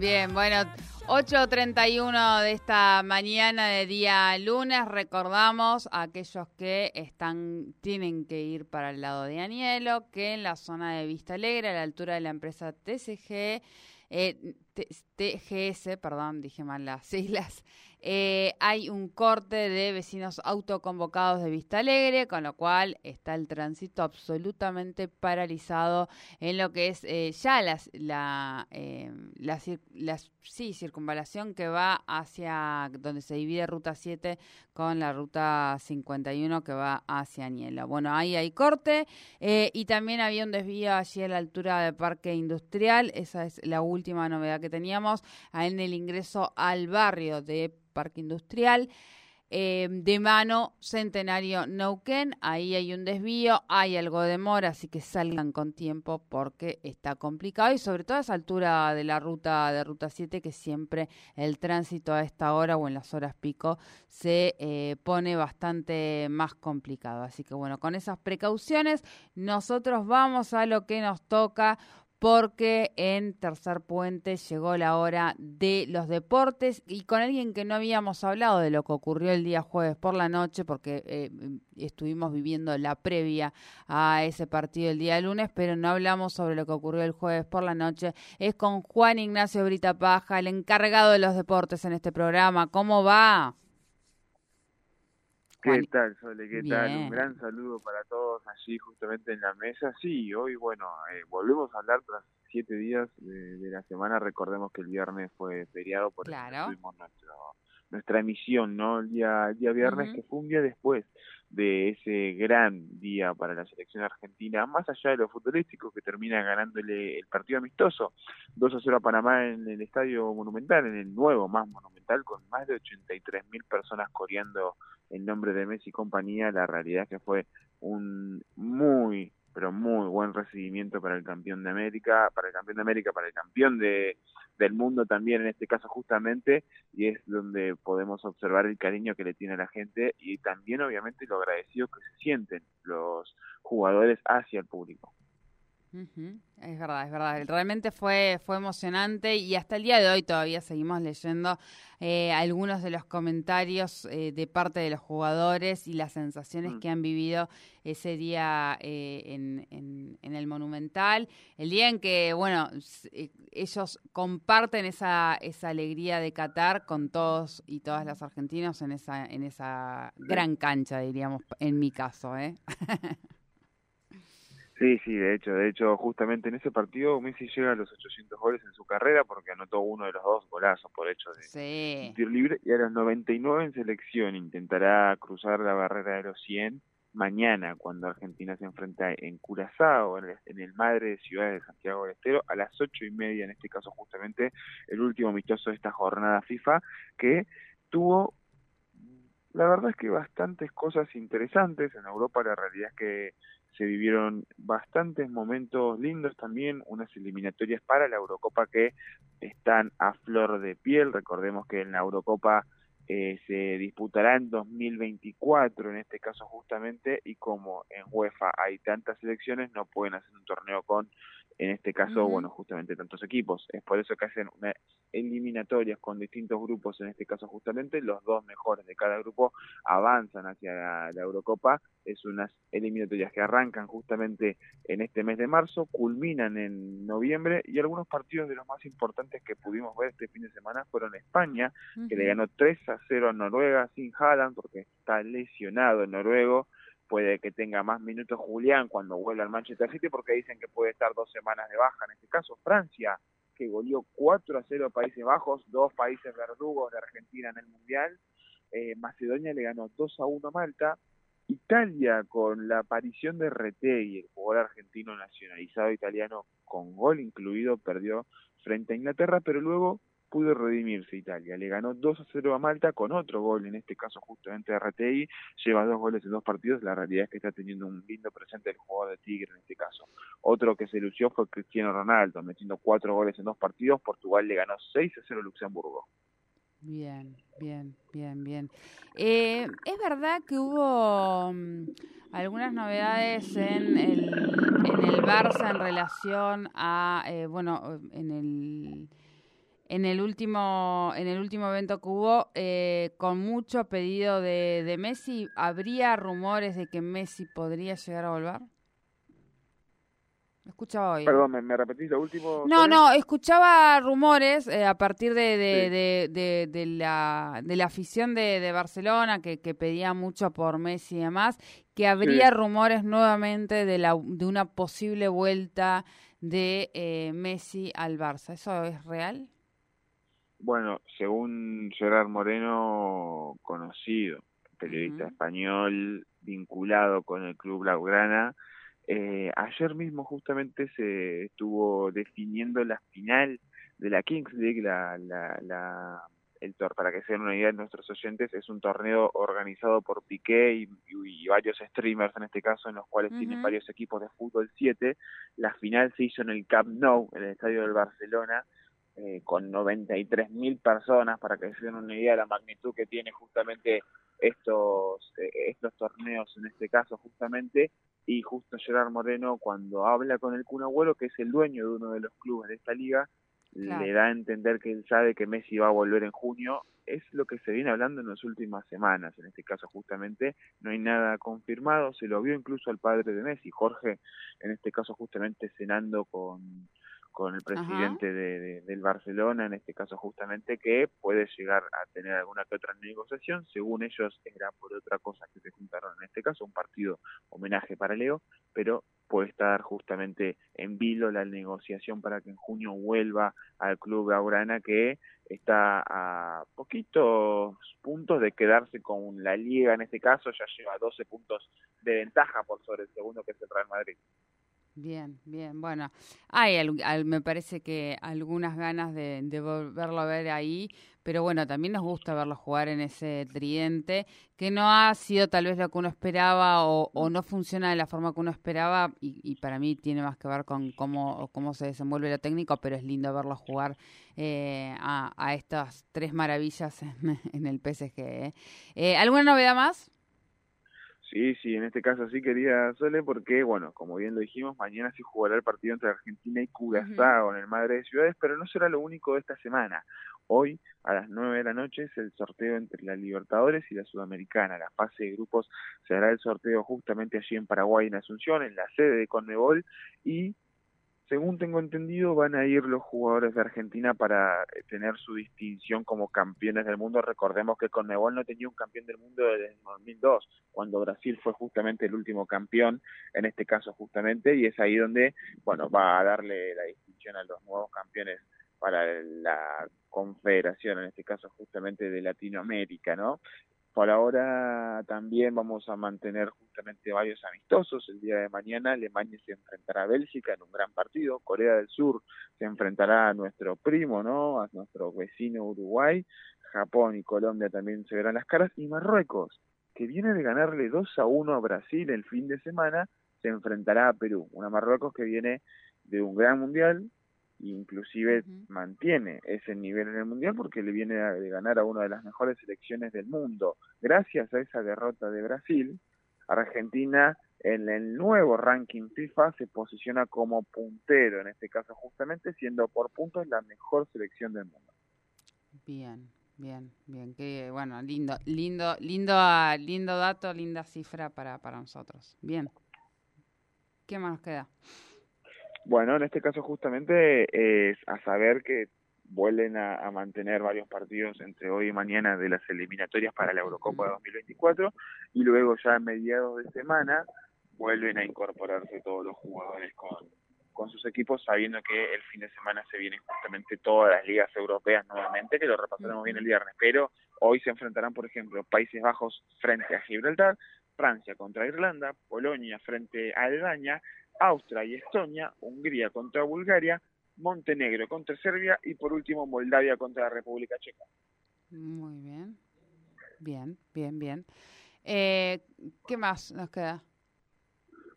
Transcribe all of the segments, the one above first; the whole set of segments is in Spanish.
Bien. Bueno, 8.31 de esta mañana de día lunes. Recordamos a aquellos que están tienen que ir para el lado de Anielo, que en la zona de Vista Alegre, a la altura de la empresa TCG, eh, TGS, perdón, dije mal las siglas, eh, hay un corte de vecinos autoconvocados de Vista Alegre, con lo cual está el tránsito absolutamente paralizado en lo que es eh, ya la, eh, la, la circunvalación que va hacia donde se divide Ruta 7 con la Ruta 51 que va hacia Niela. Bueno, ahí hay corte y también había un desvío allí a la altura del Parque Industrial, esa es la última novedad que teníamos, en el ingreso al barrio de Parque Industrial. Eh, de mano Centenario Neuquén, ahí hay un desvío, hay algo de demora, así que salgan con tiempo porque está complicado y sobre todo a esa altura de la ruta de ruta 7 que siempre el tránsito a esta hora o en las horas pico se eh, pone bastante más complicado. Así que bueno, con esas precauciones nosotros vamos a lo que nos toca porque en Tercer Puente llegó la hora de los deportes y con alguien que no habíamos hablado de lo que ocurrió el día jueves por la noche, porque eh, estuvimos viviendo la previa a ese partido el día lunes, pero no hablamos sobre lo que ocurrió el jueves por la noche. Es con Juan Ignacio Brita Paja, el encargado de los deportes en este programa. ¿Cómo va? ¿Qué tal, Sole? ¿Qué tal? Un gran saludo para todos allí justamente en la mesa. Sí, hoy, bueno, eh, volvemos a hablar tras siete días de, la semana. Recordemos que el viernes fue feriado, por eso tuvimos nuestro, nuestra emisión, ¿no? El día, el día viernes, que fue un día después de ese gran día para la selección argentina, más allá de lo futbolístico, que termina ganándole el partido amistoso. 2 a 0 a Panamá en el Estadio Monumental, en el nuevo, más monumental, con más de 83 mil personas coreando en nombre de Messi y compañía, la realidad es que fue un muy, pero muy buen recibimiento para el campeón de América, para el campeón de América, para el campeón de, del mundo también en este caso justamente, y es donde podemos observar el cariño que le tiene la gente y también obviamente lo agradecido que se sienten los jugadores hacia el público. Es verdad, es verdad. Realmente fue, fue emocionante y hasta el día de hoy todavía seguimos leyendo eh, algunos de los comentarios eh, de parte de los jugadores y las sensaciones mm. que han vivido ese día eh, en, en, el Monumental. El día en que, bueno, ellos comparten esa, esa alegría de Qatar con todos y todas los argentinos en esa, en esa gran cancha, diríamos, en mi caso, ¿eh? Sí, sí, de hecho, de hecho, justamente en ese partido Messi llega a los 800 goles en su carrera porque anotó uno de los dos golazos por hecho de sí. tiro libre y a los 99 en selección intentará cruzar la barrera de los 100 mañana cuando Argentina se enfrenta en Curazao, en el, en el madre de ciudad de Santiago del Estero, a las ocho y media, en este caso justamente el último amistoso de esta jornada FIFA, que tuvo la verdad es que bastantes cosas interesantes. En Europa la realidad es que se vivieron bastantes momentos lindos también, unas eliminatorias para la Eurocopa que están a flor de piel. Recordemos que en la Eurocopa eh, se disputará en 2024, en este caso justamente, y como en UEFA hay tantas selecciones, no pueden hacer un torneo con en este caso, bueno, justamente tantos equipos. Es por eso que hacen una eliminatorias con distintos grupos, en este caso justamente, los dos mejores de cada grupo avanzan hacia la, Eurocopa. Es unas eliminatorias que arrancan justamente en este mes de marzo, culminan en noviembre y algunos partidos de los más importantes que pudimos ver este fin de semana fueron España, que le ganó 3 a 0 a Noruega sin Haaland porque está lesionado el noruego puede que tenga más minutos Julián cuando vuelva al Manchester City porque dicen que puede estar dos semanas de baja. En este caso, Francia, que goleó 4 a 0 a Países Bajos, dos países verdugos de Argentina en el Mundial. eh, Macedonia le ganó 2 a 1 a Malta, Italia con la aparición de Retegui, el jugador argentino nacionalizado italiano con gol incluido, perdió frente a Inglaterra, pero luego pudo redimirse Italia. Le ganó 2 a 0 a Malta con otro gol, en este caso justamente Retegui. Lleva dos goles en dos partidos. La realidad es que está teniendo un lindo presente el jugador de Tigre en este caso. Otro que se lució fue Cristiano Ronaldo, metiendo cuatro goles en dos partidos. Portugal le ganó 6 a 0 a Luxemburgo. Bien, bien, bien, bien. Eh, es verdad que hubo mm, algunas novedades en el, en el Barça en relación a, eh, bueno, en el en el último en el último evento que hubo eh, con mucho pedido de, de Messi habría rumores de que Messi podría llegar a volver escuchaba hoy. Perdón, ¿me, repetís lo último? No, no, escuchaba rumores eh, a partir de, de, de, la, de la afición de, Barcelona que, que, pedía mucho por Messi y demás, que habría rumores nuevamente de, la, de una posible vuelta de eh, Messi al Barça. ¿Eso es real? Bueno, según Gerard Moreno, conocido, periodista español vinculado con el club Blaugrana, eh, ayer mismo justamente se estuvo definiendo la final de la Kings League, la, la, la el tor para que se den una idea de nuestros oyentes, es un torneo organizado por Piqué y, varios streamers en este caso, en los cuales tienen varios equipos de fútbol 7. La final se hizo en el Camp Nou, en el estadio del Barcelona, eh, con 93 mil personas, para que se den una idea de la magnitud que tiene justamente estos, eh, estos torneos en este caso justamente, y justo Gerard Moreno cuando habla con el Kun que es el dueño de uno de los clubes de esta liga, le da a entender que él sabe que Messi va a volver en junio. Es lo que se viene hablando en las últimas semanas, en este caso justamente. No hay nada confirmado, se lo vio incluso al padre de Messi, Jorge, en este caso justamente cenando con con el presidente de, del Barcelona, en este caso justamente, que puede llegar a tener alguna que otra negociación, según ellos era por otra cosa que se juntaron en este caso, un partido homenaje para Leo, pero puede estar justamente en vilo la negociación para que en junio vuelva al club Aurana que está a poquitos puntos de quedarse con la liga en este caso, ya lleva 12 puntos de ventaja por sobre el segundo que es el Real Madrid. Bien, bien. Bueno, hay, me parece que algunas ganas de, volverlo a ver ahí, pero bueno, también nos gusta verlo jugar en ese tridente, que no ha sido tal vez lo que uno esperaba o, no funciona de la forma que uno esperaba, y, para mí tiene más que ver con cómo, cómo se desenvuelve lo técnico, pero es lindo verlo jugar eh, a, estas tres maravillas en, el PSG. ¿eh? ¿eh? ¿Alguna novedad más? Sí, sí, en este caso sí quería Sole porque, bueno, como bien lo dijimos, mañana sí jugará el partido entre Argentina y Curazao en el Madre de Ciudades, pero no será lo único de esta semana. Hoy, a las 9 de la noche, es el sorteo entre la Libertadores y la Sudamericana. La fase de grupos se hará el sorteo justamente allí en Paraguay, en Asunción, en la sede de Conmebol, y según tengo entendido, van a ir los jugadores de Argentina para eh, tener su distinción como campeones del mundo. Recordemos que Conmebol no tenía un campeón del mundo desde 2002, cuando Brasil fue justamente el último campeón, en este caso justamente, y es ahí donde, bueno, va a darle la distinción a los nuevos campeones para la confederación, en este caso justamente de Latinoamérica, ¿no? Por ahora también vamos a mantener justamente varios amistosos. El día de mañana Alemania se enfrentará a Bélgica en un gran partido. Corea del Sur se enfrentará a nuestro primo, ¿no? A nuestro vecino Uruguay. Japón y Colombia también se verán las caras. Y Marruecos, que viene de ganarle 2 a 1 a Brasil el fin de semana, se enfrentará a Perú. Una Marruecos que viene de un gran mundial, inclusive mantiene ese nivel en el mundial porque le viene de ganar a una de las mejores selecciones del mundo. Gracias a esa derrota de Brasil, Argentina en el nuevo ranking FIFA se posiciona como puntero, en este caso justamente siendo por puntos la mejor selección del mundo. Bien, bien, bien, que bueno, lindo, lindo, lindo, lindo dato, linda cifra para, para nosotros. Bien. ¿Qué más nos queda? Bueno, en este caso justamente es a saber que vuelven a, mantener varios partidos entre hoy y mañana de las eliminatorias para la Eurocopa de 2024 y luego ya a mediados de semana vuelven a incorporarse todos los jugadores con, con sus equipos sabiendo que el fin de semana se vienen justamente todas las ligas europeas nuevamente, que lo repasaremos bien el viernes, pero Hoy se enfrentarán, por ejemplo, Países Bajos frente a Gibraltar, Francia contra Irlanda, Polonia frente a Albania, Austria y Estonia, Hungría contra Bulgaria, Montenegro contra Serbia y por último Moldavia contra la República Checa. Muy bien, bien, bien, bien. Eh, ¿Qué más nos queda?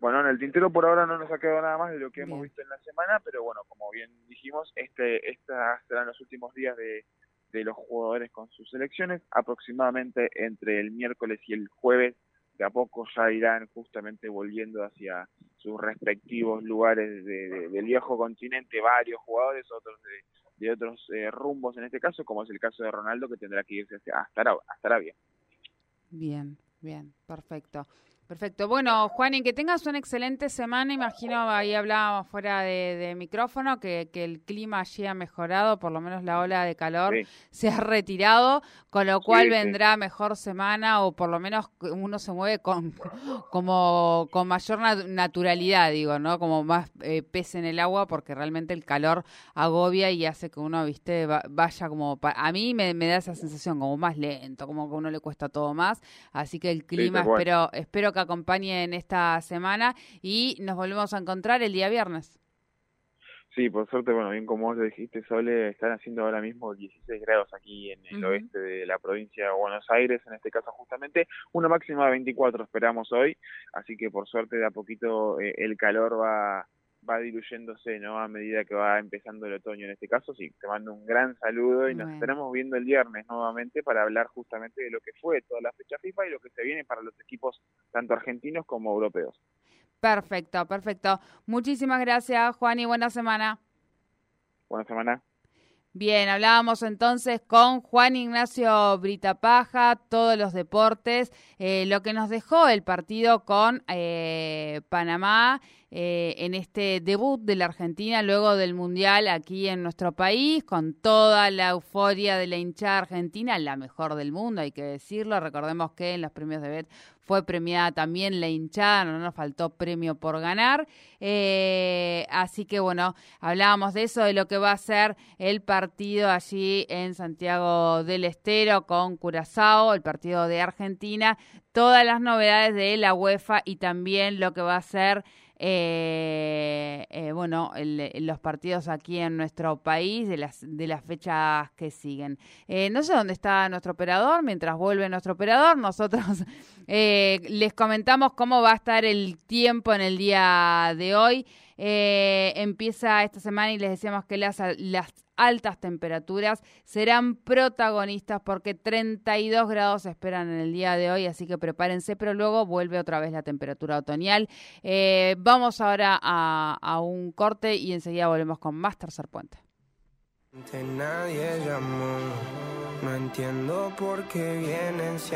Bueno, en el tintero por ahora no nos ha quedado nada más de lo que hemos visto en la semana, pero bueno, como bien dijimos, este, estas serán los últimos días de, de los jugadores con sus selecciones. Aproximadamente entre el miércoles y el jueves, a poco ya irán justamente volviendo hacia sus respectivos lugares de, del viejo continente, varios jugadores, otros de, de otros eh, rumbos en este caso, como es el caso de Ronaldo, que tendrá que irse hasta, hasta Arabia. Bien, bien, perfecto. Perfecto. Bueno, Juan, y que tengas una excelente semana. Imagino, ahí hablábamos fuera de, micrófono, que, el clima allí ha mejorado, por lo menos la ola de calor se ha retirado, con lo cual vendrá mejor semana o por lo menos uno se mueve con como con mayor naturalidad, digo, ¿no? Como más eh, pez en el agua, porque realmente el calor agobia y hace que uno, viste, vaya como... A mí me, da esa sensación como más lento, como que a uno le cuesta todo más. Así que el clima, espero, espero que acompañen esta semana y nos volvemos a encontrar el día viernes. Sí, por suerte, bueno, bien como vos lo dijiste, Sole, están haciendo ahora mismo 16 grados aquí en el oeste de la provincia de Buenos Aires, en este caso justamente, una máxima de 24 esperamos hoy, así que por suerte de a poquito eh, el calor va va diluyéndose, ¿no? A medida que va empezando el otoño en este caso. Sí, te mando un gran saludo y nos estaremos viendo el viernes nuevamente para hablar justamente de lo que fue toda la fecha FIFA y lo que se viene para los equipos tanto argentinos como europeos. Perfecto, perfecto. Muchísimas gracias, Juan, y buena semana. Buena semana. Bien, hablábamos entonces con Juan Ignacio Britapaja, todos los deportes, eh, lo que nos dejó el partido con eh, Panamá eh, en este debut de la Argentina luego del Mundial aquí en nuestro país, con toda la euforia de la hinchada argentina, la mejor del mundo, hay que decirlo. Recordemos que en los premios de BET fue premiada también la hinchada, no nos faltó premio por ganar. Eh, así que bueno, hablábamos de eso, de lo que va a ser el partido allí en Santiago del Estero con Curazao, el partido de Argentina, todas las novedades de la UEFA y también lo que va a ser eh, eh, bueno, los partidos aquí en nuestro país de las, de las fechas que siguen. Eh, no sé dónde está nuestro operador, mientras vuelve nuestro operador, nosotros eh, les comentamos cómo va a estar el tiempo en el día de hoy. empieza esta semana y les decíamos que las altas temperaturas serán protagonistas porque 32 grados se esperan en el día de hoy, así que prepárense, pero luego vuelve otra vez la temperatura otoñal. Eh, vamos ahora a, un corte y enseguida volvemos con más tercer puente. Nadie llamó, no entiendo por qué vienen si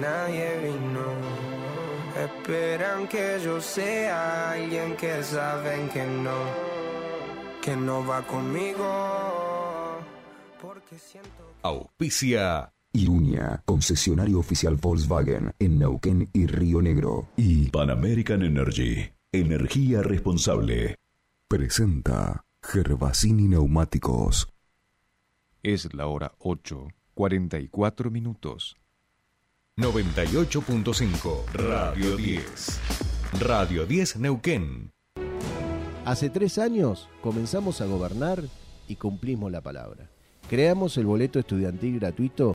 nadie vino. Esperan que yo sea alguien que saben que no, que no va conmigo Auspicia. Iruña, concesionario oficial Volkswagen en Neuquén y Río Negro. Y Pan American Energy, energía responsable. Presenta Gervasini Neumáticos. Es la hora 8, 44 minutos. 98.5 Radio 10. Radio 10 Neuquén. Hace tres años comenzamos a gobernar y cumplimos la palabra. Creamos el boleto estudiantil gratuito